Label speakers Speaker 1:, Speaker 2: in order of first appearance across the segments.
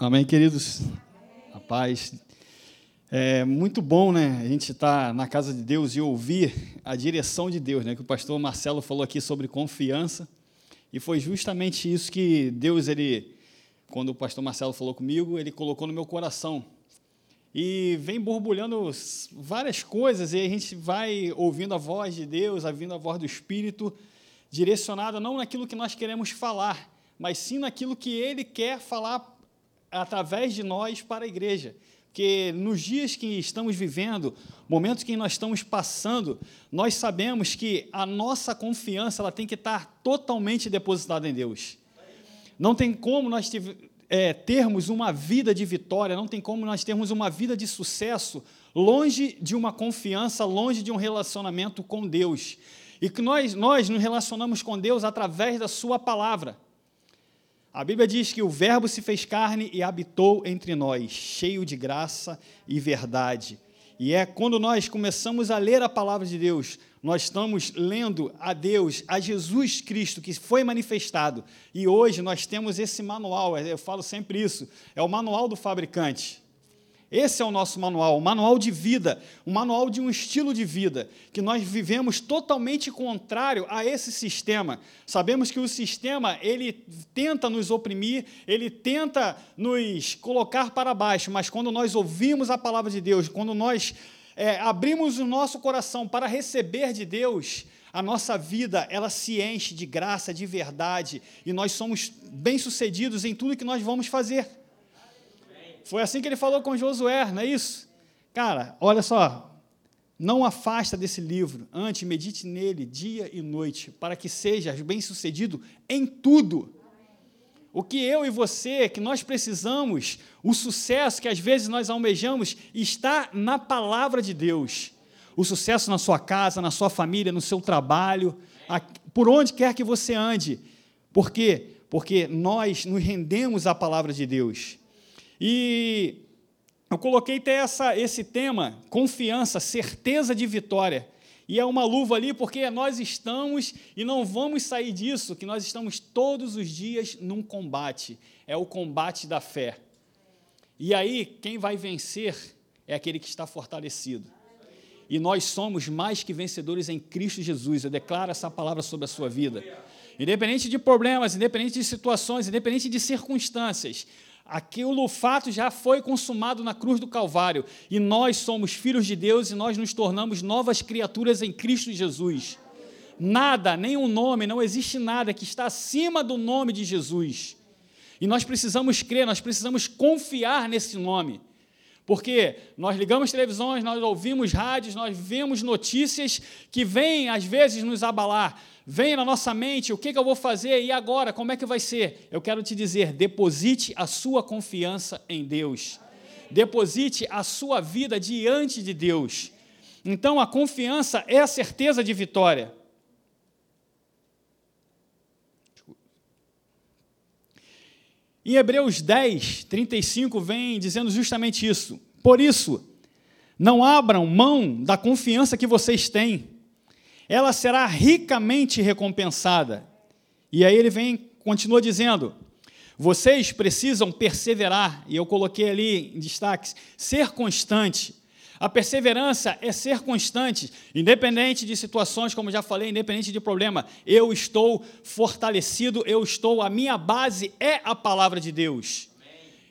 Speaker 1: Amém, queridos? A paz. É muito bom, né? A gente estar tá na casa de Deus e ouvir a direção de Deus, né? Que o pastor Marcelo falou aqui sobre confiança. E foi justamente isso que Deus, ele, quando o pastor Marcelo falou comigo, ele colocou no meu coração. E vem borbulhando várias coisas, e a gente vai ouvindo a voz de Deus, ouvindo a voz do Espírito, direcionada não naquilo que nós queremos falar, mas sim naquilo que Ele quer falar através de nós para a igreja. Porque nos dias que estamos vivendo, momentos que nós estamos passando, nós sabemos que a nossa confiança ela tem que estar totalmente depositada em Deus. Não tem como nós é, termos uma vida de vitória, não tem como nós termos uma vida de sucesso longe de uma confiança, longe de um relacionamento com Deus. E que nós, nós nos relacionamos com Deus através da Sua palavra. A Bíblia diz que o Verbo se fez carne e habitou entre nós, cheio de graça e verdade. E é quando nós começamos a ler a palavra de Deus, nós estamos lendo a Deus, a Jesus Cristo que foi manifestado. E hoje nós temos esse manual, eu falo sempre isso, é o manual do fabricante. Esse é o nosso manual, um manual de vida, um manual de um estilo de vida, que nós vivemos totalmente contrário a esse sistema. Sabemos que o sistema, ele tenta nos oprimir, ele tenta nos colocar para baixo, mas quando nós ouvimos a palavra de Deus, quando nós é, abrimos o nosso coração para receber de Deus, a nossa vida, ela se enche de graça, de verdade, e nós somos bem-sucedidos em tudo que nós vamos fazer. Foi assim que ele falou com Josué, não é isso? Cara, olha só, não afasta desse livro, antes medite nele dia e noite, para que sejas bem-sucedido em tudo. O que eu e você, que nós precisamos, o sucesso que às vezes nós almejamos, está na palavra de Deus. O sucesso na sua casa, na sua família, no seu trabalho, por onde quer que você ande. Por quê? Porque nós nos rendemos à palavra de Deus. E eu coloquei até essa, esse tema, confiança, certeza de vitória. E é uma luva ali porque nós estamos e não vamos sair disso, que nós estamos todos os dias num combate. É o combate da fé. E aí, quem vai vencer é aquele que está fortalecido. E nós somos mais que vencedores em Cristo Jesus. Eu declaro essa palavra sobre a sua vida. Independente de problemas, independente de situações, independente de circunstâncias, Aquilo, o fato já foi consumado na cruz do Calvário. E nós somos filhos de Deus e nós nos tornamos novas criaturas em Cristo Jesus. Nada, nenhum nome, não existe nada que está acima do nome de Jesus. E nós precisamos crer, nós precisamos confiar nesse nome. Porque nós ligamos televisões, nós ouvimos rádios, nós vemos notícias que vêm, às vezes, nos abalar vem na nossa mente o que, que eu vou fazer e agora, como é que vai ser? Eu quero te dizer: deposite a sua confiança em Deus, deposite a sua vida diante de Deus. Então, a confiança é a certeza de vitória. Em Hebreus 10, 35, vem dizendo justamente isso. Por isso, não abram mão da confiança que vocês têm ela será ricamente recompensada. E aí ele vem, continua dizendo: vocês precisam perseverar, e eu coloquei ali em destaques, ser constante. A perseverança é ser constante, independente de situações, como já falei, independente de problema. Eu estou fortalecido, eu estou, a minha base é a palavra de Deus.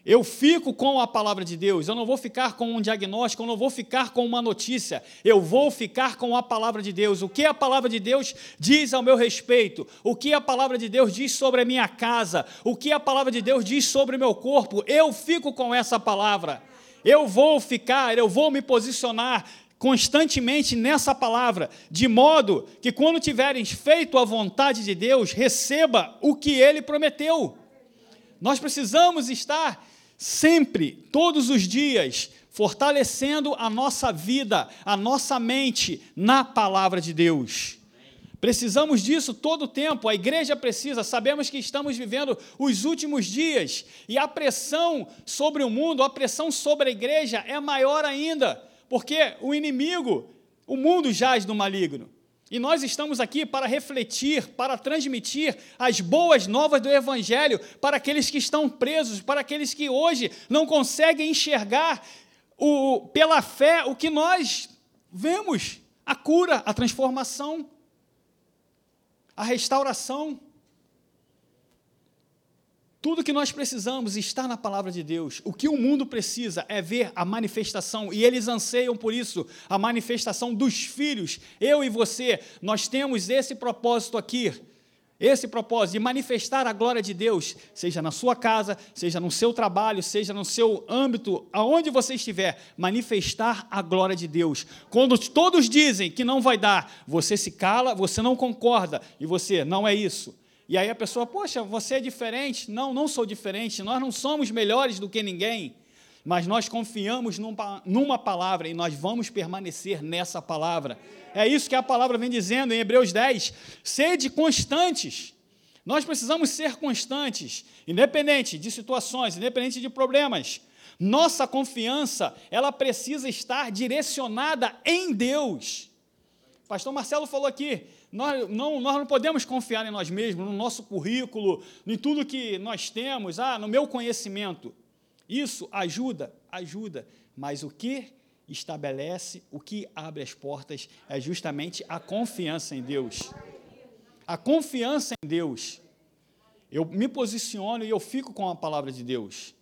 Speaker 1: Eu fico com a palavra de Deus, eu não vou ficar com um diagnóstico, eu não vou ficar com uma notícia, eu vou ficar com a palavra de Deus. O que a palavra de Deus diz ao meu respeito, o que a palavra de Deus diz sobre a minha casa, o que a palavra de Deus diz sobre o meu corpo, eu fico com essa palavra. Eu vou ficar, eu vou me posicionar constantemente nessa palavra, de modo que quando tiverem feito a vontade de Deus, receba o que ele prometeu. Nós precisamos estar sempre, todos os dias, fortalecendo a nossa vida, a nossa mente na palavra de Deus. Precisamos disso todo o tempo, a igreja precisa, sabemos que estamos vivendo os últimos dias. E a pressão sobre o mundo, a pressão sobre a igreja é maior ainda, porque o inimigo, o mundo jaz no maligno. E nós estamos aqui para refletir, para transmitir as boas novas do Evangelho para aqueles que estão presos, para aqueles que hoje não conseguem enxergar o, pela fé o que nós vemos: a cura, a transformação, a restauração. Tudo que nós precisamos está na palavra de Deus. O que o mundo precisa é ver a manifestação, e eles anseiam por isso, a manifestação dos filhos. Eu e você, nós temos esse propósito aqui, esse propósito de manifestar a glória de Deus, seja na sua casa, seja no seu trabalho, seja no seu âmbito, aonde você estiver, manifestar a glória de Deus. Quando todos dizem que não vai dar, você se cala, você não concorda, e você, não é isso. E aí a pessoa, poxa, você é diferente. Não, não sou diferente. Nós não somos melhores do que ninguém. Mas nós confiamos numa, palavra e nós vamos permanecer nessa palavra. É isso que a palavra vem dizendo em Hebreus 10. Sede constantes. Nós precisamos ser constantes, independente de situações, independente de problemas. Nossa confiança, ela precisa estar direcionada em Deus. Pastor Marcelo falou aqui, nós não, nós não podemos confiar em nós mesmos, no nosso currículo, em tudo que nós temos, ah, no meu conhecimento. Isso ajuda, ajuda, mas o que estabelece, o que abre as portas é justamente a confiança em Deus. A confiança em Deus. Eu me posiciono e eu fico com a palavra de Deus.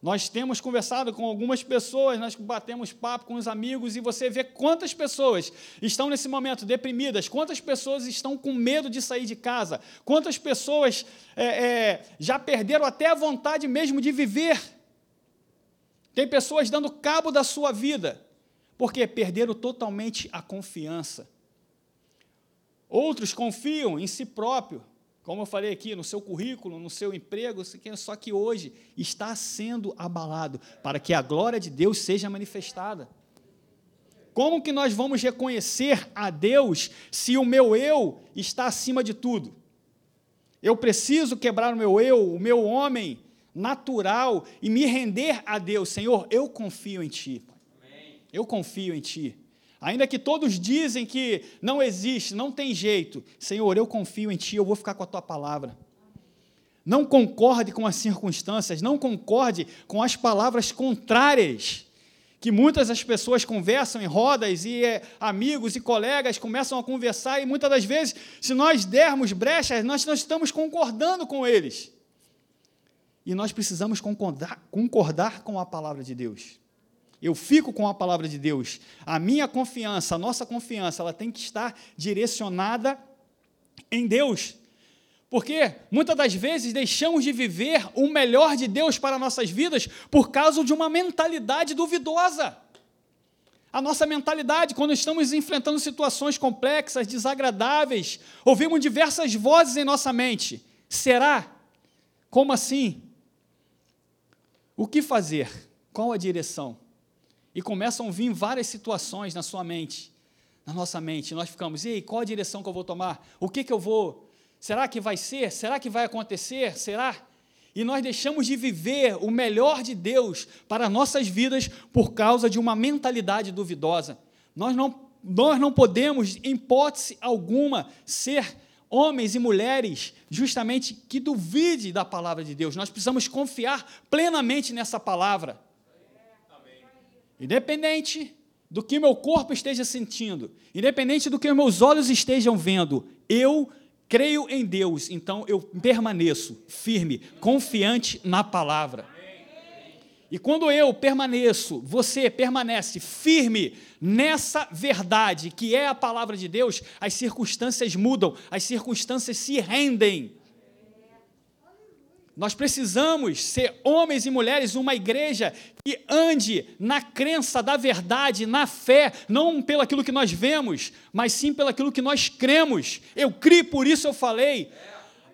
Speaker 1: Nós temos conversado com algumas pessoas, nós batemos papo com os amigos e você vê quantas pessoas estão nesse momento deprimidas, quantas pessoas estão com medo de sair de casa, quantas pessoas é, é, já perderam até a vontade mesmo de viver. Tem pessoas dando cabo da sua vida, porque perderam totalmente a confiança. Outros confiam em si próprio, como eu falei aqui, no seu currículo, no seu emprego, só que hoje está sendo abalado para que a glória de Deus seja manifestada. Como que nós vamos reconhecer a Deus se o meu eu está acima de tudo? Eu preciso quebrar o meu eu, o meu homem natural e me render a Deus. Senhor, eu confio em Ti. Eu confio em Ti. Ainda que todos dizem que não existe, não tem jeito, Senhor, eu confio em Ti, eu vou ficar com a Tua palavra. Não concorde com as circunstâncias, não concorde com as palavras contrárias que muitas das pessoas conversam em rodas e é, amigos e colegas começam a conversar e muitas das vezes, se nós dermos brechas, nós não estamos concordando com eles. E nós precisamos concordar, concordar com a palavra de Deus eu fico com a palavra de Deus. A minha confiança, a nossa confiança, ela tem que estar direcionada em Deus. Porque muitas das vezes deixamos de viver o melhor de Deus para nossas vidas por causa de uma mentalidade duvidosa. A nossa mentalidade, quando estamos enfrentando situações complexas, desagradáveis, ouvimos diversas vozes em nossa mente. Será? Como assim? O que fazer? Qual a direção? E começam a vir várias situações na sua mente, na nossa mente. Nós ficamos, ei, qual a direção que eu vou tomar? O que, que eu vou? Será que vai ser? Será que vai acontecer? Será? E nós deixamos de viver o melhor de Deus para nossas vidas por causa de uma mentalidade duvidosa. Nós não, nós não podemos, em hipótese alguma, ser homens e mulheres justamente que duvide da palavra de Deus. Nós precisamos confiar plenamente nessa palavra. Independente do que meu corpo esteja sentindo, independente do que meus olhos estejam vendo, eu creio em Deus, então eu permaneço firme, confiante na palavra. E quando eu permaneço, você permanece firme nessa verdade que é a palavra de Deus, as circunstâncias mudam, as circunstâncias se rendem. Nós precisamos ser homens e mulheres, uma igreja que ande na crença da verdade, na fé, não pelo aquilo que nós vemos, mas sim pelo aquilo que nós cremos. Eu criei, por isso eu falei.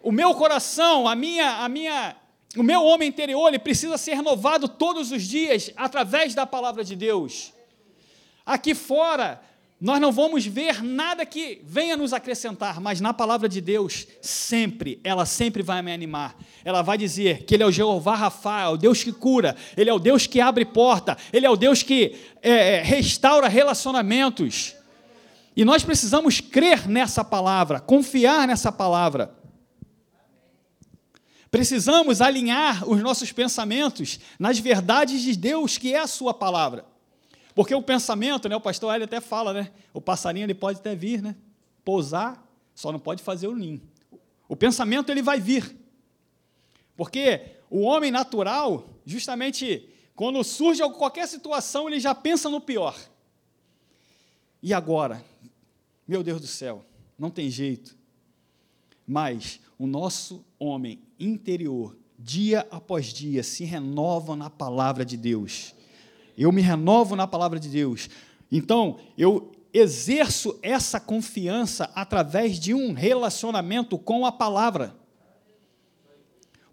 Speaker 1: O meu coração, a minha, a minha, o meu homem interior, ele precisa ser renovado todos os dias através da palavra de Deus. Aqui fora, nós não vamos ver nada que venha nos acrescentar, mas na palavra de Deus, sempre, ela sempre vai me animar. Ela vai dizer que Ele é o Jeová Rafa, o Deus que cura, Ele é o Deus que abre porta, Ele é o Deus que é, é, restaura relacionamentos. E nós precisamos crer nessa palavra, confiar nessa palavra. Precisamos alinhar os nossos pensamentos nas verdades de Deus, que é a sua palavra. Porque o pensamento, né, o pastor Hélio até fala, né, o passarinho ele pode até vir, né, pousar, só não pode fazer o ninho. O pensamento ele vai vir. Porque o homem natural, justamente quando surge qualquer situação, ele já pensa no pior. E agora? Meu Deus do céu, não tem jeito. Mas o nosso homem interior, dia após dia, se renova na palavra de Deus. Eu me renovo na palavra de Deus. Então, eu exerço essa confiança através de um relacionamento com a palavra.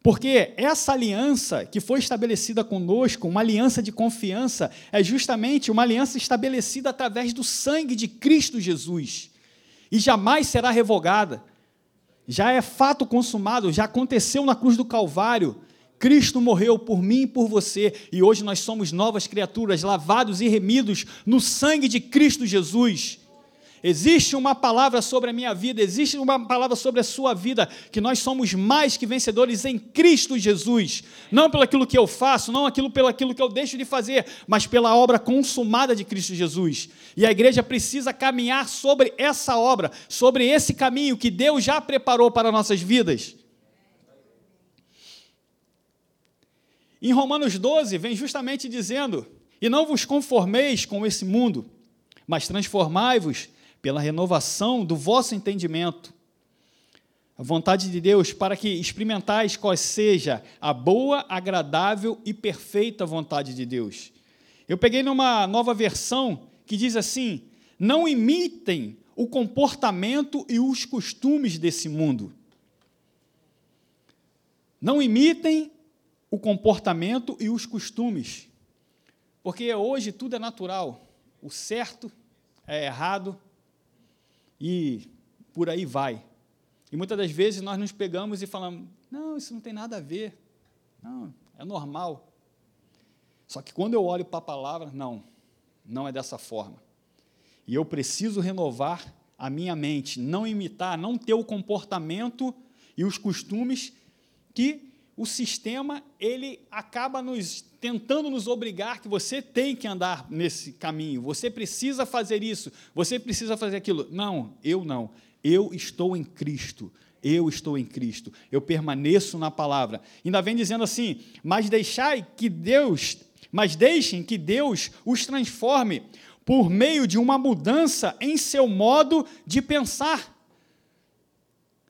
Speaker 1: Porque essa aliança que foi estabelecida conosco, uma aliança de confiança, é justamente uma aliança estabelecida através do sangue de Cristo Jesus. E jamais será revogada. Já é fato consumado, já aconteceu na cruz do Calvário. Cristo morreu por mim e por você, e hoje nós somos novas criaturas, lavados e remidos no sangue de Cristo Jesus. Existe uma palavra sobre a minha vida, existe uma palavra sobre a sua vida, que nós somos mais que vencedores em Cristo Jesus. Não pelo aquilo que eu faço, não aquilo pelo aquilo que eu deixo de fazer, mas pela obra consumada de Cristo Jesus. E a igreja precisa caminhar sobre essa obra, sobre esse caminho que Deus já preparou para nossas vidas. Em Romanos 12, vem justamente dizendo: E não vos conformeis com esse mundo, mas transformai-vos pela renovação do vosso entendimento. A vontade de Deus para que experimentais qual seja a boa, agradável e perfeita vontade de Deus. Eu peguei numa nova versão que diz assim: não imitem o comportamento e os costumes desse mundo. Não imitem o comportamento e os costumes. Porque hoje tudo é natural. O certo é errado, e por aí vai. E muitas das vezes nós nos pegamos e falamos: não, isso não tem nada a ver, não, é normal. Só que quando eu olho para a palavra, não, não é dessa forma. E eu preciso renovar a minha mente, não imitar, não ter o comportamento e os costumes que o sistema ele acaba nos tentando nos obrigar que você tem que andar nesse caminho, você precisa fazer isso, você precisa fazer aquilo. Não, eu não. Eu estou em Cristo. Eu estou em Cristo. Eu permaneço na palavra. Ainda vem dizendo assim: "Mas deixai que Deus, mas deixem que Deus os transforme por meio de uma mudança em seu modo de pensar."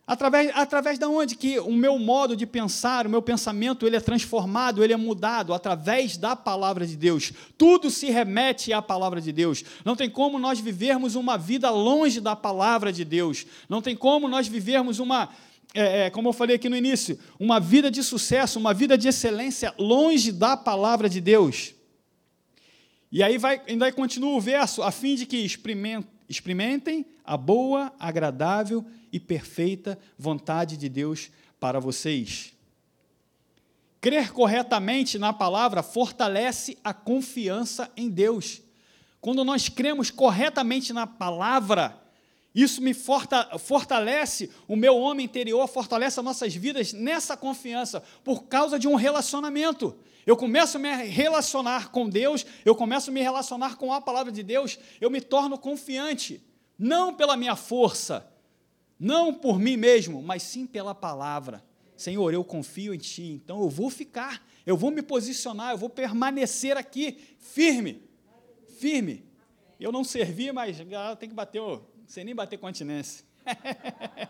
Speaker 1: Através, através de onde que o meu modo de pensar, o meu pensamento, ele é transformado, ele é mudado, através da palavra de Deus. Tudo se remete à palavra de Deus. Não tem como nós vivermos uma vida longe da palavra de Deus. Não tem como nós vivermos uma, é, é, como eu falei aqui no início, uma vida de sucesso, uma vida de excelência longe da palavra de Deus. E aí vai, ainda continua o verso, a fim de que experimentem a boa, agradável e perfeita vontade de Deus para vocês. Crer corretamente na palavra fortalece a confiança em Deus. Quando nós cremos corretamente na palavra, isso me fortalece o meu homem interior, fortalece as nossas vidas nessa confiança, por causa de um relacionamento. Eu começo a me relacionar com Deus, eu começo a me relacionar com a palavra de Deus, eu me torno confiante, não pela minha força, não por mim mesmo, mas sim pela palavra. Senhor, eu confio em Ti, então eu vou ficar, eu vou me posicionar, eu vou permanecer aqui firme, firme. Eu não servi, mas tem que bater, sem nem bater continência.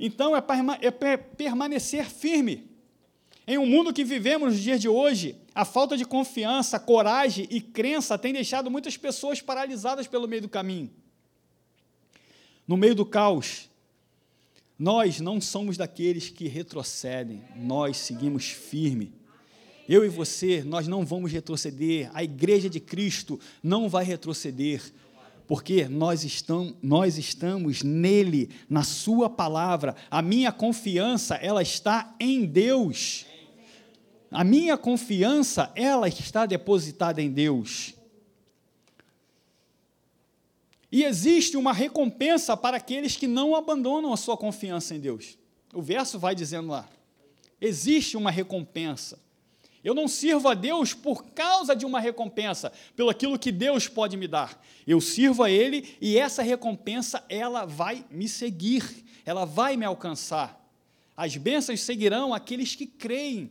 Speaker 1: então é, é permanecer firme. Em um mundo que vivemos nos dias de hoje, a falta de confiança, coragem e crença tem deixado muitas pessoas paralisadas pelo meio do caminho no meio do caos, nós não somos daqueles que retrocedem, nós seguimos firme. Eu e você, nós não vamos retroceder, a igreja de Cristo não vai retroceder, porque nós estamos, nós estamos nele, na sua palavra. A minha confiança, ela está em Deus. A minha confiança, ela está depositada em Deus. E existe uma recompensa para aqueles que não abandonam a sua confiança em Deus. O verso vai dizendo lá: existe uma recompensa. Eu não sirvo a Deus por causa de uma recompensa, pelo aquilo que Deus pode me dar. Eu sirvo a Ele e essa recompensa ela vai me seguir, ela vai me alcançar. As bênçãos seguirão aqueles que creem.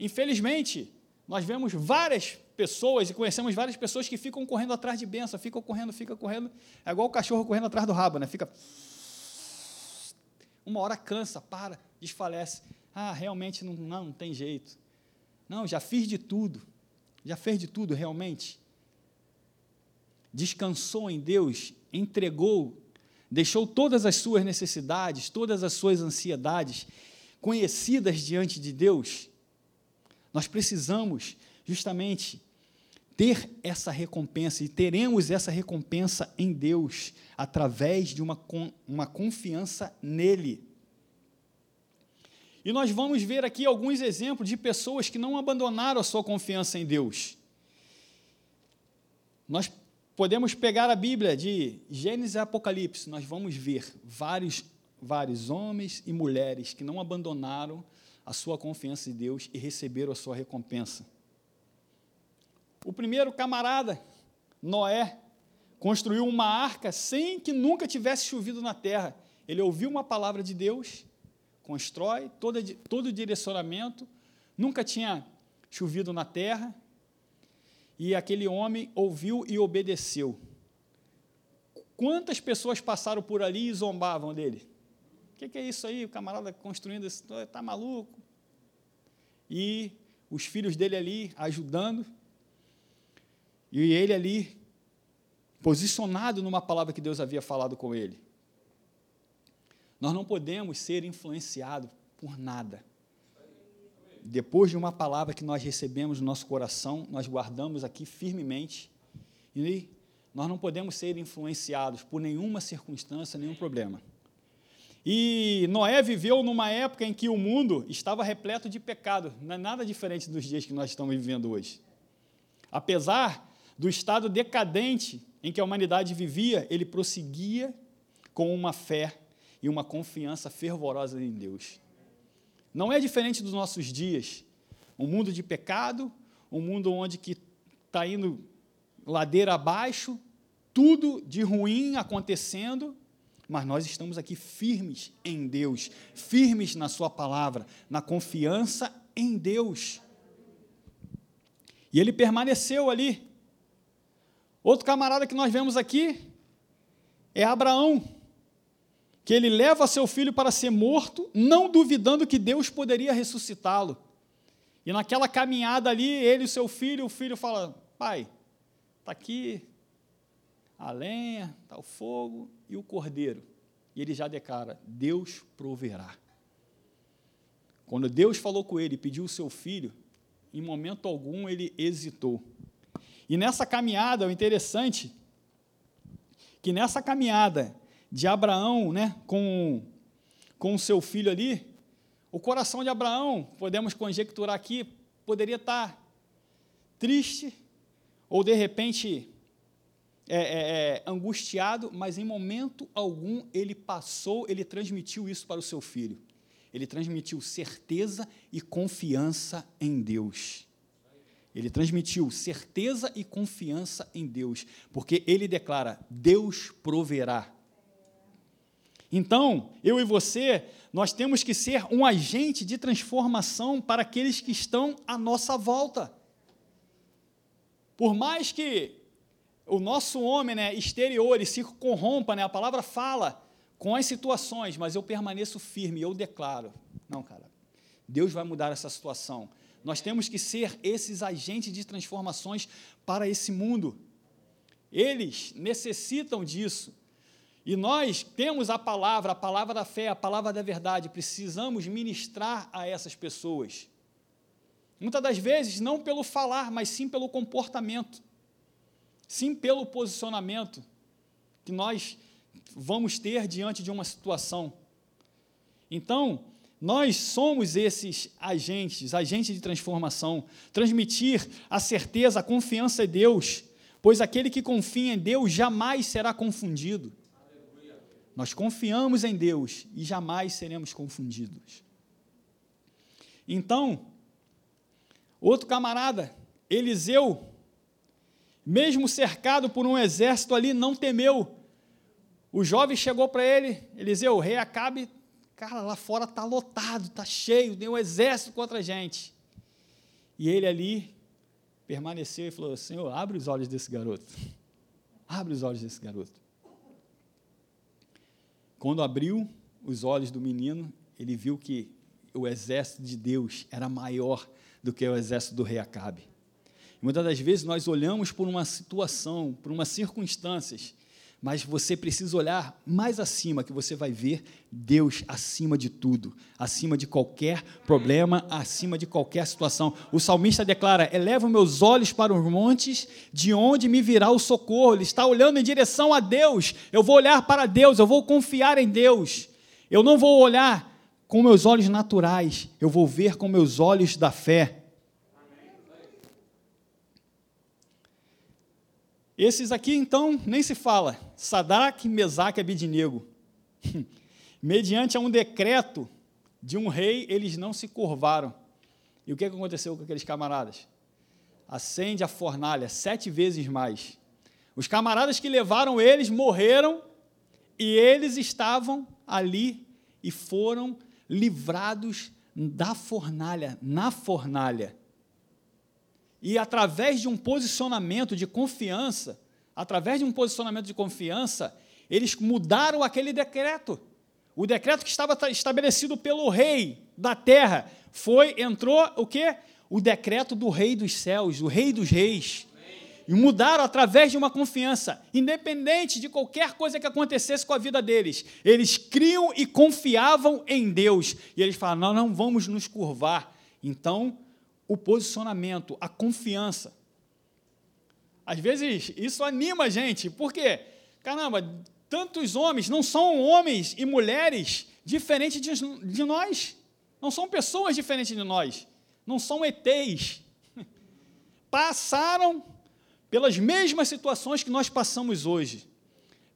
Speaker 1: Infelizmente, nós vemos várias pessoas e conhecemos várias pessoas que ficam correndo atrás de bênção, ficam correndo, ficam correndo. É igual o cachorro correndo atrás do rabo, né? Fica. Uma hora cansa, para, desfalece. Ah, realmente não, não, não tem jeito. Não, já fiz de tudo. Já fez de tudo, realmente. Descansou em Deus, entregou, deixou todas as suas necessidades, todas as suas ansiedades conhecidas diante de Deus. Nós precisamos justamente ter essa recompensa e teremos essa recompensa em Deus através de uma, uma confiança nele. E nós vamos ver aqui alguns exemplos de pessoas que não abandonaram a sua confiança em Deus. Nós podemos pegar a Bíblia de Gênesis e Apocalipse, nós vamos ver vários, vários homens e mulheres que não abandonaram a sua confiança em Deus e receberam a sua recompensa. O primeiro camarada, Noé, construiu uma arca sem que nunca tivesse chovido na terra. Ele ouviu uma palavra de Deus constrói todo, todo o direcionamento, nunca tinha chovido na terra, e aquele homem ouviu e obedeceu. Quantas pessoas passaram por ali e zombavam dele? Que, que, é isso aí? O camarada construindo isso, está maluco? E os filhos dele ali ajudando, e ele ali posicionado numa palavra que Deus havia falado com ele. Nós não podemos ser influenciados por nada. Depois de uma palavra que nós recebemos no nosso coração, nós guardamos aqui firmemente, e nós não podemos ser influenciados por nenhuma circunstância, nenhum problema. E Noé viveu numa época em que o mundo estava repleto de pecado, não é nada diferente dos dias que nós estamos vivendo hoje. Apesar do estado decadente em que a humanidade vivia, ele prosseguia com uma fé e uma confiança fervorosa em Deus. Não é diferente dos nossos dias. Um mundo de pecado, um mundo onde que está indo ladeira abaixo, tudo de ruim acontecendo, mas nós estamos aqui firmes em Deus, firmes na Sua palavra, na confiança em Deus. E ele permaneceu ali. Outro camarada que nós vemos aqui é Abraão que ele leva seu filho para ser morto, não duvidando que Deus poderia ressuscitá-lo. E naquela caminhada ali, ele e seu filho, o filho fala: Pai, está aqui a lenha, está o fogo e o cordeiro. E ele já declara: Deus proverá. Quando Deus falou com ele e pediu o seu filho, em momento algum ele hesitou. E nessa caminhada, o interessante, que nessa caminhada, de Abraão, né, com com o seu filho ali, o coração de Abraão, podemos conjecturar aqui, poderia estar triste ou de repente é, é, é, angustiado, mas em momento algum ele passou, ele transmitiu isso para o seu filho. Ele transmitiu certeza e confiança em Deus. Ele transmitiu certeza e confiança em Deus, porque ele declara: Deus proverá. Então, eu e você, nós temos que ser um agente de transformação para aqueles que estão à nossa volta. Por mais que o nosso homem né, exterior se corrompa, né, a palavra fala com as situações, mas eu permaneço firme, eu declaro: não, cara, Deus vai mudar essa situação. Nós temos que ser esses agentes de transformações para esse mundo. Eles necessitam disso. E nós temos a palavra, a palavra da fé, a palavra da verdade, precisamos ministrar a essas pessoas. Muitas das vezes, não pelo falar, mas sim pelo comportamento, sim pelo posicionamento que nós vamos ter diante de uma situação. Então, nós somos esses agentes, agentes de transformação, transmitir a certeza, a confiança em Deus, pois aquele que confia em Deus jamais será confundido. Nós confiamos em Deus e jamais seremos confundidos. Então, outro camarada, Eliseu, mesmo cercado por um exército ali, não temeu. O jovem chegou para ele, Eliseu, o rei Acabe, cara, lá fora está lotado, está cheio, tem um exército contra a gente. E ele ali permaneceu e falou: Senhor, abre os olhos desse garoto. Abre os olhos desse garoto. Quando abriu os olhos do menino, ele viu que o exército de Deus era maior do que o exército do rei Acabe. Muitas das vezes nós olhamos por uma situação, por umas circunstâncias, mas você precisa olhar mais acima, que você vai ver Deus acima de tudo, acima de qualquer problema, acima de qualquer situação. O salmista declara: Eleva meus olhos para os montes, de onde me virá o socorro. Ele está olhando em direção a Deus. Eu vou olhar para Deus, eu vou confiar em Deus. Eu não vou olhar com meus olhos naturais, eu vou ver com meus olhos da fé. Esses aqui, então, nem se fala. Sadraque, Mesaque e Abidinego. Mediante a um decreto de um rei, eles não se curvaram. E o que aconteceu com aqueles camaradas? Acende a fornalha sete vezes mais. Os camaradas que levaram eles morreram e eles estavam ali e foram livrados da fornalha, na fornalha. E através de um posicionamento de confiança, através de um posicionamento de confiança, eles mudaram aquele decreto. O decreto que estava estabelecido pelo rei da terra foi entrou o quê? O decreto do rei dos céus, do rei dos reis. E mudaram através de uma confiança, independente de qualquer coisa que acontecesse com a vida deles. Eles criam e confiavam em Deus. E eles falam: não, não vamos nos curvar. Então, o posicionamento, a confiança. Às vezes isso anima a gente, porque, caramba, tantos homens não são homens e mulheres diferentes de, de nós, não são pessoas diferentes de nós, não são ETs. Passaram pelas mesmas situações que nós passamos hoje,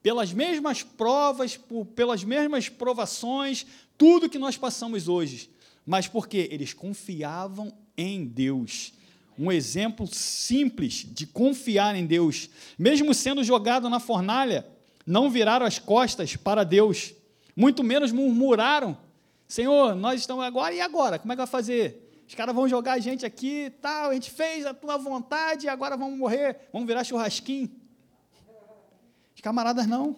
Speaker 1: pelas mesmas provas, pelas mesmas provações, tudo que nós passamos hoje. Mas porque eles confiavam em Deus. Um exemplo simples de confiar em Deus. Mesmo sendo jogado na fornalha, não viraram as costas para Deus, muito menos murmuraram. Senhor, nós estamos agora e agora? Como é que vai fazer? Os caras vão jogar a gente aqui, tal, a gente fez a tua vontade e agora vamos morrer, vamos virar churrasquinho. Os camaradas não.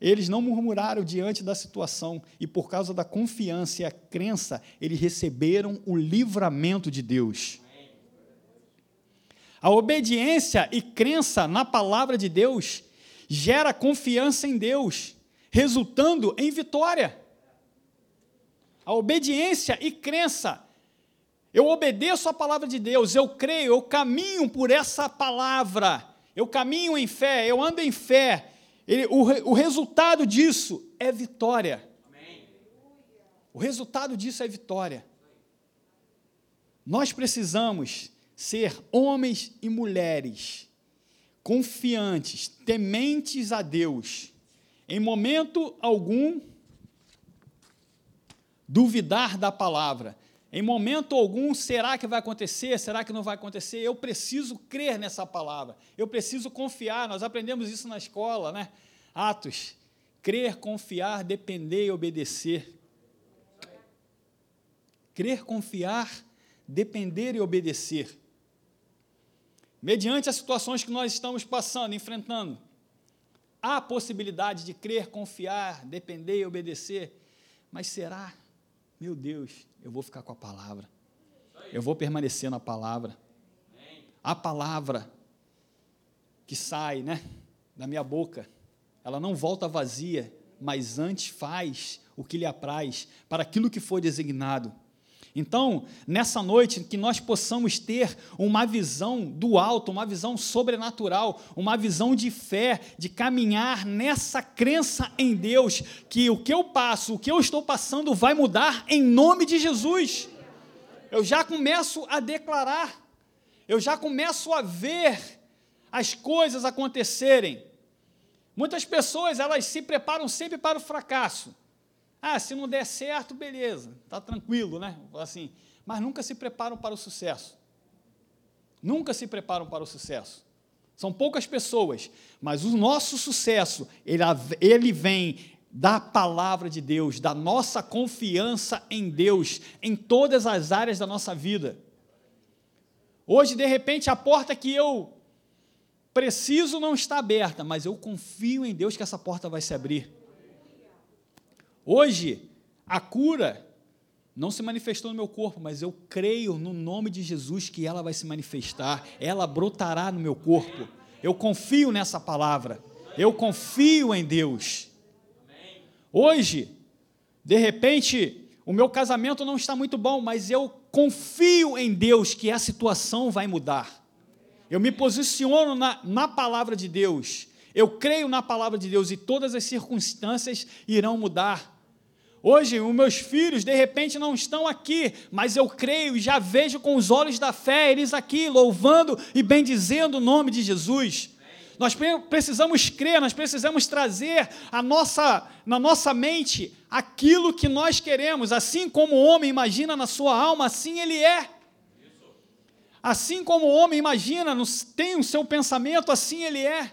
Speaker 1: Eles não murmuraram diante da situação e, por causa da confiança e a crença, eles receberam o livramento de Deus. A obediência e crença na palavra de Deus gera confiança em Deus, resultando em vitória. A obediência e crença. Eu obedeço a palavra de Deus, eu creio, eu caminho por essa palavra, eu caminho em fé, eu ando em fé, ele, o, o resultado disso é vitória. Amém. O resultado disso é vitória. Nós precisamos ser homens e mulheres confiantes, tementes a Deus, em momento algum duvidar da palavra. Em momento algum, será que vai acontecer? Será que não vai acontecer? Eu preciso crer nessa palavra. Eu preciso confiar. Nós aprendemos isso na escola, né? Atos. Crer, confiar, depender e obedecer. Crer, confiar, depender e obedecer. Mediante as situações que nós estamos passando, enfrentando, há a possibilidade de crer, confiar, depender e obedecer. Mas será? Meu Deus, eu vou ficar com a palavra. Eu vou permanecer na palavra. A palavra que sai, né, da minha boca, ela não volta vazia, mas antes faz o que lhe apraz, para aquilo que foi designado. Então, nessa noite, que nós possamos ter uma visão do alto, uma visão sobrenatural, uma visão de fé, de caminhar nessa crença em Deus, que o que eu passo, o que eu estou passando vai mudar em nome de Jesus. Eu já começo a declarar, eu já começo a ver as coisas acontecerem. Muitas pessoas, elas se preparam sempre para o fracasso. Ah, se não der certo, beleza, está tranquilo, né? Assim, mas nunca se preparam para o sucesso. Nunca se preparam para o sucesso. São poucas pessoas, mas o nosso sucesso, ele, ele vem da palavra de Deus, da nossa confiança em Deus, em todas as áreas da nossa vida. Hoje, de repente, a porta que eu preciso não está aberta, mas eu confio em Deus que essa porta vai se abrir. Hoje, a cura não se manifestou no meu corpo, mas eu creio no nome de Jesus que ela vai se manifestar, ela brotará no meu corpo. Eu confio nessa palavra, eu confio em Deus. Hoje, de repente, o meu casamento não está muito bom, mas eu confio em Deus que a situação vai mudar. Eu me posiciono na, na palavra de Deus. Eu creio na palavra de Deus e todas as circunstâncias irão mudar. Hoje, os meus filhos, de repente, não estão aqui, mas eu creio e já vejo com os olhos da fé eles aqui, louvando e bendizendo o nome de Jesus. Nós precisamos crer, nós precisamos trazer a nossa, na nossa mente aquilo que nós queremos, assim como o homem imagina na sua alma, assim ele é. Assim como o homem imagina, tem o seu pensamento, assim ele é.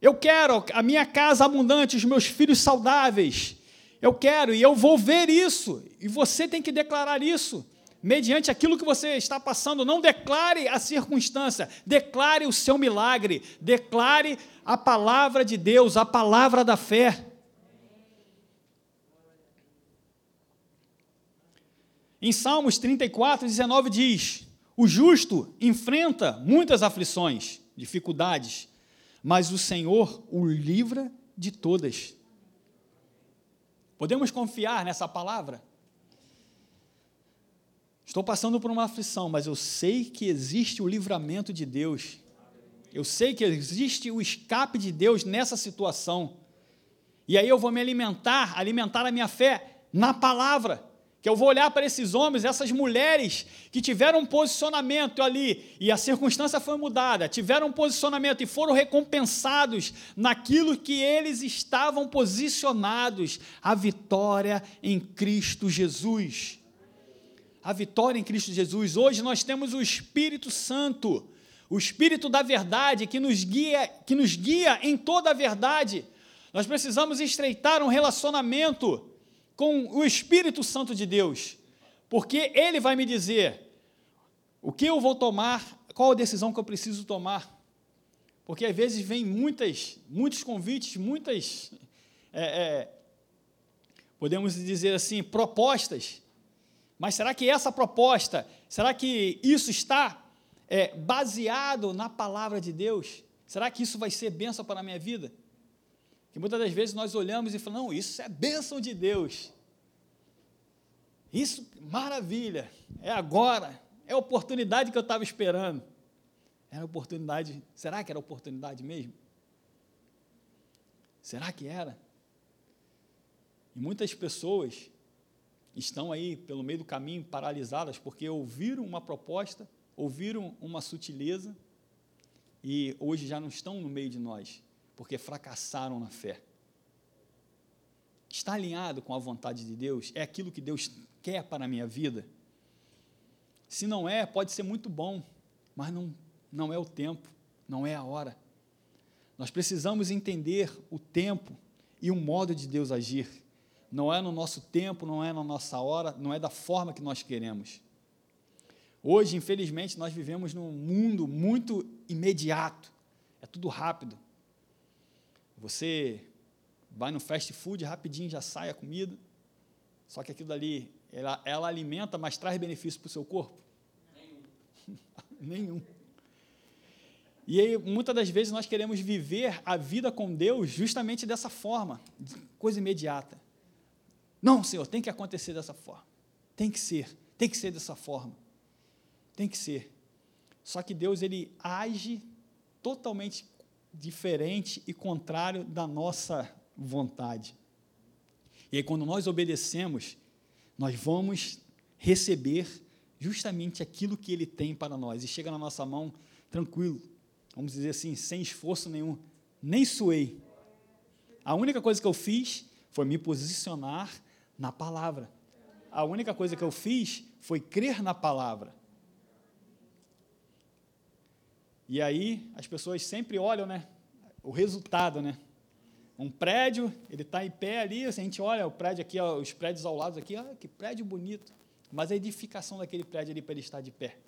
Speaker 1: Eu quero a minha casa abundante, os meus filhos saudáveis. Eu quero e eu vou ver isso. E você tem que declarar isso mediante aquilo que você está passando, não declare a circunstância, declare o seu milagre, declare a palavra de Deus, a palavra da fé. Em Salmos 34, 19 diz: O justo enfrenta muitas aflições, dificuldades, mas o Senhor o livra de todas. Podemos confiar nessa palavra? Estou passando por uma aflição, mas eu sei que existe o livramento de Deus. Eu sei que existe o escape de Deus nessa situação. E aí eu vou me alimentar, alimentar a minha fé na palavra. Que eu vou olhar para esses homens, essas mulheres que tiveram um posicionamento ali e a circunstância foi mudada, tiveram um posicionamento e foram recompensados naquilo que eles estavam posicionados, a vitória em Cristo Jesus a vitória em Cristo Jesus. Hoje nós temos o Espírito Santo, o Espírito da verdade que nos guia, que nos guia em toda a verdade. Nós precisamos estreitar um relacionamento com o Espírito Santo de Deus, porque ele vai me dizer o que eu vou tomar, qual a decisão que eu preciso tomar. Porque às vezes vem muitas, muitos convites, muitas, é, é, podemos dizer assim, propostas mas será que essa proposta, será que isso está é, baseado na palavra de Deus? Será que isso vai ser bênção para a minha vida? Que muitas das vezes nós olhamos e falamos, não, isso é bênção de Deus. Isso, maravilha, é agora, é a oportunidade que eu estava esperando. Era oportunidade, será que era oportunidade mesmo? Será que era? E muitas pessoas estão aí pelo meio do caminho paralisadas porque ouviram uma proposta, ouviram uma sutileza e hoje já não estão no meio de nós porque fracassaram na fé. Está alinhado com a vontade de Deus? É aquilo que Deus quer para a minha vida? Se não é, pode ser muito bom, mas não, não é o tempo, não é a hora. Nós precisamos entender o tempo e o modo de Deus agir não é no nosso tempo, não é na nossa hora, não é da forma que nós queremos. Hoje, infelizmente, nós vivemos num mundo muito imediato, é tudo rápido. Você vai no fast food, rapidinho já sai a comida, só que aquilo dali, ela, ela alimenta, mas traz benefício para o seu corpo? Nenhum. Nenhum. E aí, muitas das vezes, nós queremos viver a vida com Deus justamente dessa forma, coisa imediata. Não, Senhor, tem que acontecer dessa forma. Tem que ser, tem que ser dessa forma. Tem que ser. Só que Deus ele age totalmente diferente e contrário da nossa vontade. E aí quando nós obedecemos, nós vamos receber justamente aquilo que ele tem para nós e chega na nossa mão tranquilo, vamos dizer assim, sem esforço nenhum, nem suei. A única coisa que eu fiz foi me posicionar na palavra. A única coisa que eu fiz foi crer na palavra. E aí as pessoas sempre olham, né? O resultado, né? Um prédio, ele está em pé ali, a gente olha o prédio aqui, ó, os prédios ao lado aqui, ó, que prédio bonito. Mas a edificação daquele prédio ali para ele estar de pé.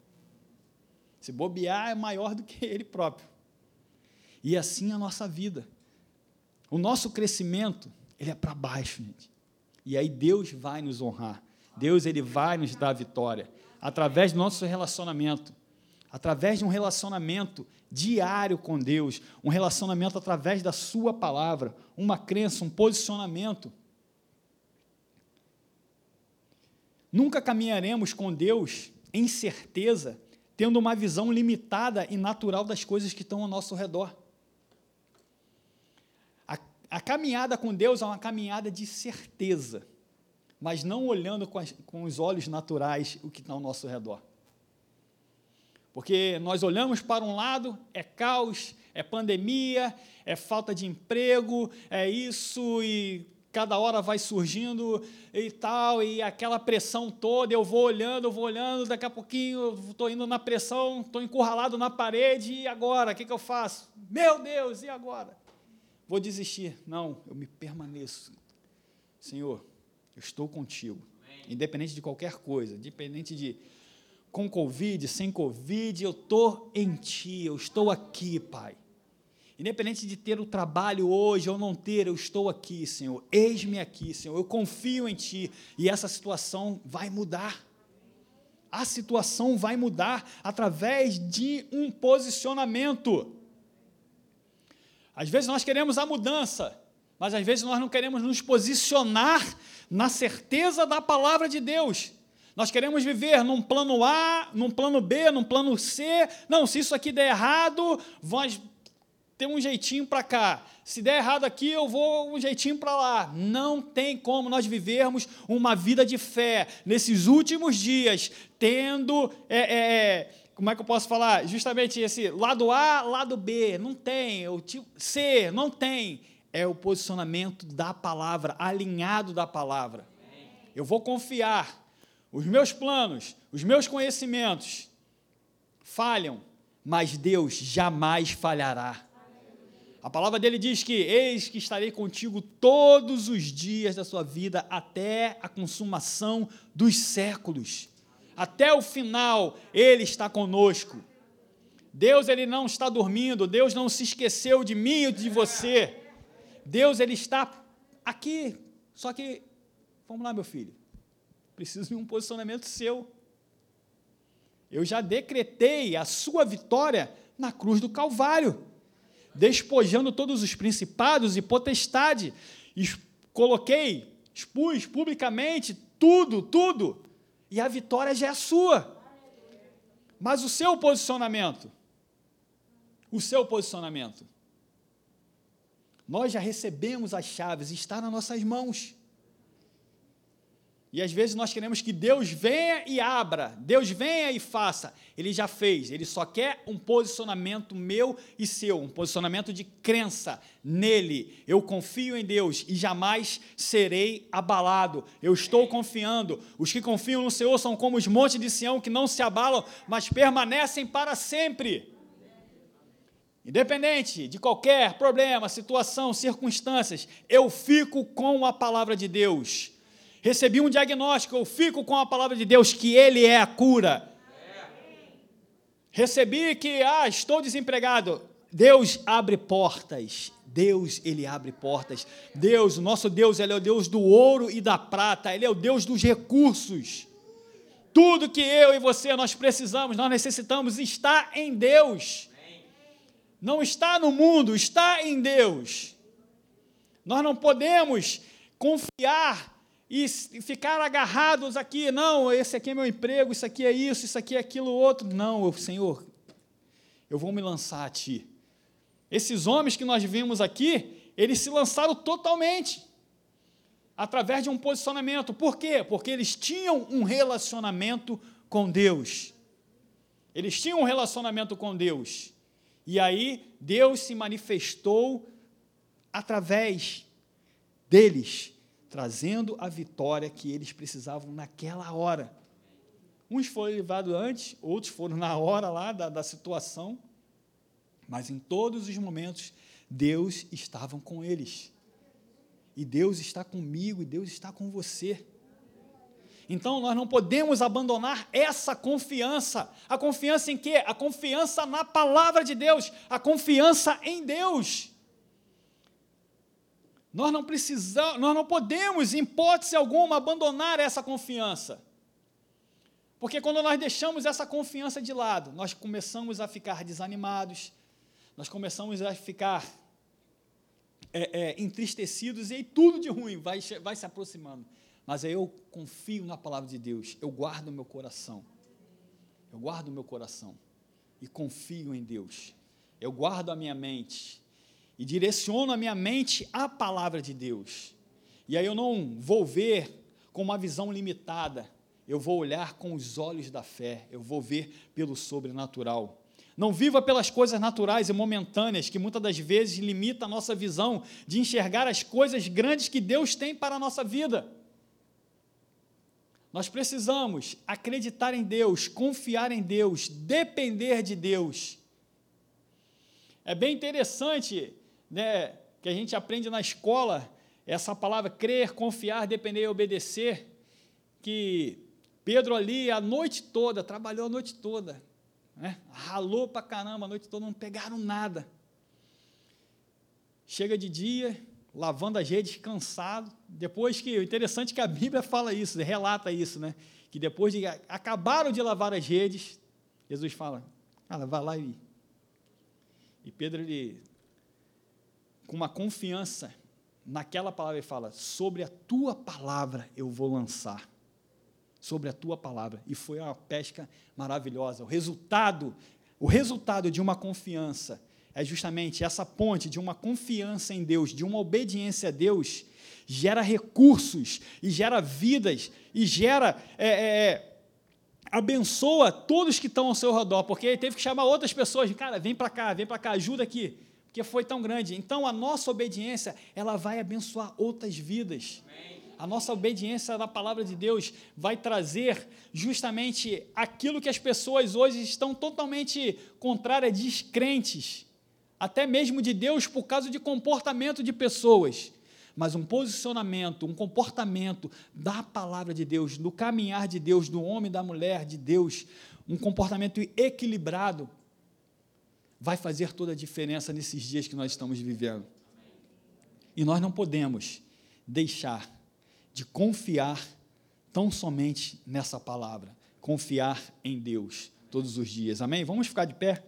Speaker 1: Se bobear é maior do que ele próprio. E assim a nossa vida. O nosso crescimento, ele é para baixo, gente. E aí Deus vai nos honrar. Deus ele vai nos dar vitória através do nosso relacionamento, através de um relacionamento diário com Deus, um relacionamento através da sua palavra, uma crença, um posicionamento. Nunca caminharemos com Deus em certeza, tendo uma visão limitada e natural das coisas que estão ao nosso redor. A, a caminhada com Deus é uma caminhada de certeza, mas não olhando com, as, com os olhos naturais o que está ao nosso redor. Porque nós olhamos para um lado, é caos, é pandemia, é falta de emprego, é isso e cada hora vai surgindo e tal, e aquela pressão toda, eu vou olhando, eu vou olhando, daqui a pouquinho estou indo na pressão, estou encurralado na parede, e agora? O que, que eu faço? Meu Deus, e agora? Vou desistir. Não, eu me permaneço. Senhor, eu estou contigo. Independente de qualquer coisa, independente de com Covid, sem Covid, eu estou em Ti, eu estou aqui, Pai. Independente de ter o trabalho hoje ou não ter, eu estou aqui, Senhor. Eis-me aqui, Senhor. Eu confio em Ti e essa situação vai mudar. A situação vai mudar através de um posicionamento. Às vezes nós queremos a mudança, mas às vezes nós não queremos nos posicionar na certeza da palavra de Deus. Nós queremos viver num plano A, num plano B, num plano C. Não, se isso aqui der errado, nós ter um jeitinho para cá. Se der errado aqui, eu vou um jeitinho para lá. Não tem como nós vivermos uma vida de fé nesses últimos dias, tendo. É, é, é como é que eu posso falar? Justamente esse lado A, lado B. Não tem. O tipo C, não tem. É o posicionamento da palavra, alinhado da palavra. Eu vou confiar os meus planos, os meus conhecimentos falham, mas Deus jamais falhará. A palavra dele diz que: Eis que estarei contigo todos os dias da sua vida, até a consumação dos séculos. Até o final, Ele está conosco. Deus ele não está dormindo, Deus não se esqueceu de mim e de você. Deus ele está aqui. Só que, vamos lá, meu filho. Preciso de um posicionamento seu. Eu já decretei a sua vitória na cruz do Calvário, despojando todos os principados e potestade. Coloquei, expus publicamente tudo, tudo, e a vitória já é sua. Mas o seu posicionamento, o seu posicionamento, nós já recebemos as chaves, está nas nossas mãos. E às vezes nós queremos que Deus venha e abra, Deus venha e faça. Ele já fez, ele só quer um posicionamento meu e seu, um posicionamento de crença nele. Eu confio em Deus e jamais serei abalado. Eu estou confiando. Os que confiam no Senhor são como os montes de Sião que não se abalam, mas permanecem para sempre. Independente de qualquer problema, situação, circunstâncias, eu fico com a palavra de Deus recebi um diagnóstico, eu fico com a palavra de Deus que Ele é a cura. Recebi que, ah, estou desempregado. Deus abre portas. Deus, Ele abre portas. Deus, o nosso Deus, Ele é o Deus do ouro e da prata. Ele é o Deus dos recursos. Tudo que eu e você nós precisamos, nós necessitamos, está em Deus. Não está no mundo, está em Deus. Nós não podemos confiar e ficar agarrados aqui, não, esse aqui é meu emprego, isso aqui é isso, isso aqui é aquilo outro. Não, Senhor, eu vou me lançar a Ti. Esses homens que nós vimos aqui, eles se lançaram totalmente, através de um posicionamento. Por quê? Porque eles tinham um relacionamento com Deus. Eles tinham um relacionamento com Deus. E aí Deus se manifestou através deles, trazendo a vitória que eles precisavam naquela hora. Uns foram levados antes, outros foram na hora lá da, da situação, mas em todos os momentos, Deus estava com eles. E Deus está comigo, e Deus está com você. Então nós não podemos abandonar essa confiança. A confiança em quê? A confiança na palavra de Deus, a confiança em Deus. Nós não precisamos, nós não podemos, em hipótese alguma, abandonar essa confiança. Porque quando nós deixamos essa confiança de lado, nós começamos a ficar desanimados, nós começamos a ficar é, é, entristecidos e aí tudo de ruim vai, vai se aproximando. Mas aí eu confio na palavra de Deus, eu guardo o meu coração, eu guardo o meu coração e confio em Deus, eu guardo a minha mente e direciono a minha mente à palavra de Deus, e aí eu não vou ver com uma visão limitada, eu vou olhar com os olhos da fé, eu vou ver pelo sobrenatural. Não viva pelas coisas naturais e momentâneas que muitas das vezes limita a nossa visão de enxergar as coisas grandes que Deus tem para a nossa vida. Nós precisamos acreditar em Deus, confiar em Deus, depender de Deus. É bem interessante, né, que a gente aprende na escola essa palavra crer, confiar, depender e obedecer, que Pedro ali a noite toda, trabalhou a noite toda, né, ralou para caramba a noite toda, não pegaram nada. Chega de dia, lavando as redes cansado. Depois que, o interessante é que a Bíblia fala isso, relata isso, né? Que depois de acabaram de lavar as redes, Jesus fala: "Cara, vai lá e e Pedro ele com uma confiança naquela palavra ele fala: "Sobre a tua palavra eu vou lançar" sobre a tua palavra. E foi uma pesca maravilhosa. O resultado, o resultado de uma confiança é justamente essa ponte de uma confiança em Deus, de uma obediência a Deus, gera recursos e gera vidas e gera. É, é, é abençoa todos que estão ao seu redor, porque ele teve que chamar outras pessoas, cara, vem para cá, vem para cá, ajuda aqui, porque foi tão grande. Então a nossa obediência, ela vai abençoar outras vidas. A nossa obediência na palavra de Deus vai trazer justamente aquilo que as pessoas hoje estão totalmente contrárias, descrentes até mesmo de Deus por causa de comportamento de pessoas, mas um posicionamento, um comportamento da palavra de Deus, do caminhar de Deus, do homem, da mulher de Deus, um comportamento equilibrado, vai fazer toda a diferença nesses dias que nós estamos vivendo. E nós não podemos deixar de confiar tão somente nessa palavra, confiar em Deus todos os dias. Amém? Vamos ficar de pé?